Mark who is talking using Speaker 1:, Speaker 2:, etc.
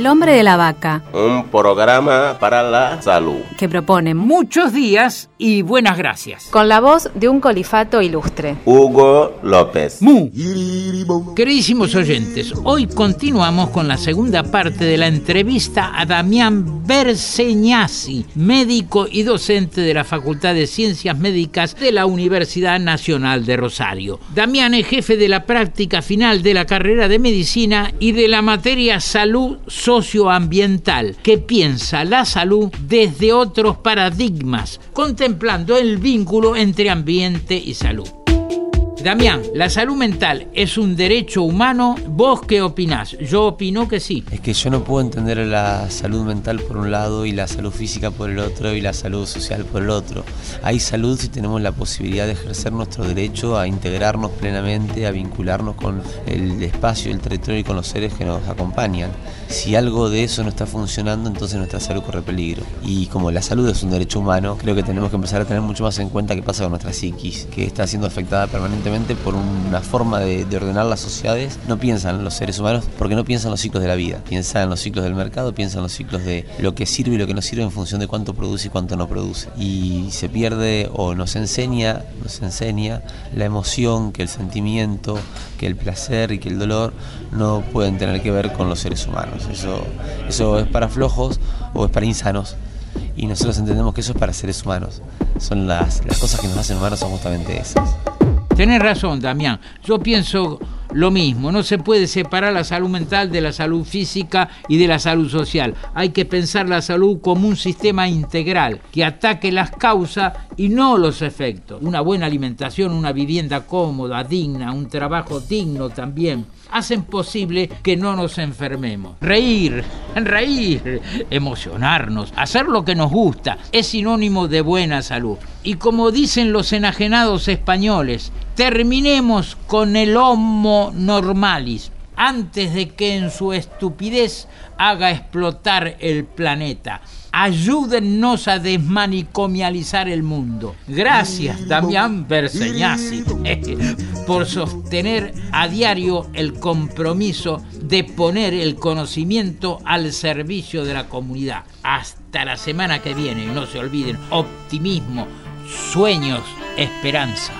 Speaker 1: El hombre de la vaca,
Speaker 2: Un programa para la salud.
Speaker 1: que propone
Speaker 3: Muchos días y buenas gracias.
Speaker 4: Con la voz de un colifato ilustre.
Speaker 2: Hugo López.
Speaker 3: Mu. Queridísimos oyentes, hoy continuamos con la segunda parte de la entrevista a Damián Berseñasi, médico y docente de la Facultad de Ciencias Médicas de la Universidad Nacional de Rosario. Damián es jefe de la práctica final de la carrera de medicina y de la materia salud socioambiental, que piensa la salud desde otros paradigmas, contemplando el vínculo entre ambiente y salud. Damián, ¿la salud mental es un derecho humano? ¿Vos qué opinás? Yo opino que sí.
Speaker 5: Es que yo no puedo entender la salud mental por un lado y la salud física por el otro y la salud social por el otro. Hay salud si tenemos la posibilidad de ejercer nuestro derecho a integrarnos plenamente, a vincularnos con el espacio, el territorio y con los seres que nos acompañan. Si algo de eso no está funcionando, entonces nuestra salud corre peligro. Y como la salud es un derecho humano, creo que tenemos que empezar a tener mucho más en cuenta qué pasa con nuestra psiquis, que está siendo afectada permanentemente por una forma de, de ordenar las sociedades. No piensan los seres humanos porque no piensan los ciclos de la vida. Piensan en los ciclos del mercado, piensan en los ciclos de lo que sirve y lo que no sirve en función de cuánto produce y cuánto no produce. Y se pierde o nos enseña, nos enseña la emoción, que el sentimiento, que el placer y que el dolor no pueden tener que ver con los seres humanos. Eso, eso es para flojos o es para insanos. Y nosotros entendemos que eso es para seres humanos. Son las, las cosas que nos hacen humanos son justamente esas.
Speaker 3: Tenés razón, Damián. Yo pienso lo mismo. No se puede separar la salud mental de la salud física y de la salud social. Hay que pensar la salud como un sistema integral que ataque las causas y no los efectos. Una buena alimentación, una vivienda cómoda, digna, un trabajo digno también hacen posible que no nos enfermemos. Reír, reír, emocionarnos, hacer lo que nos gusta es sinónimo de buena salud. Y como dicen los enajenados españoles, terminemos con el homo normalis antes de que en su estupidez haga explotar el planeta. Ayúdennos a desmanicomializar el mundo. Gracias, Damián Berseñasi, por sostener a diario el compromiso de poner el conocimiento al servicio de la comunidad. Hasta la semana que viene, no se olviden, optimismo, sueños, esperanza.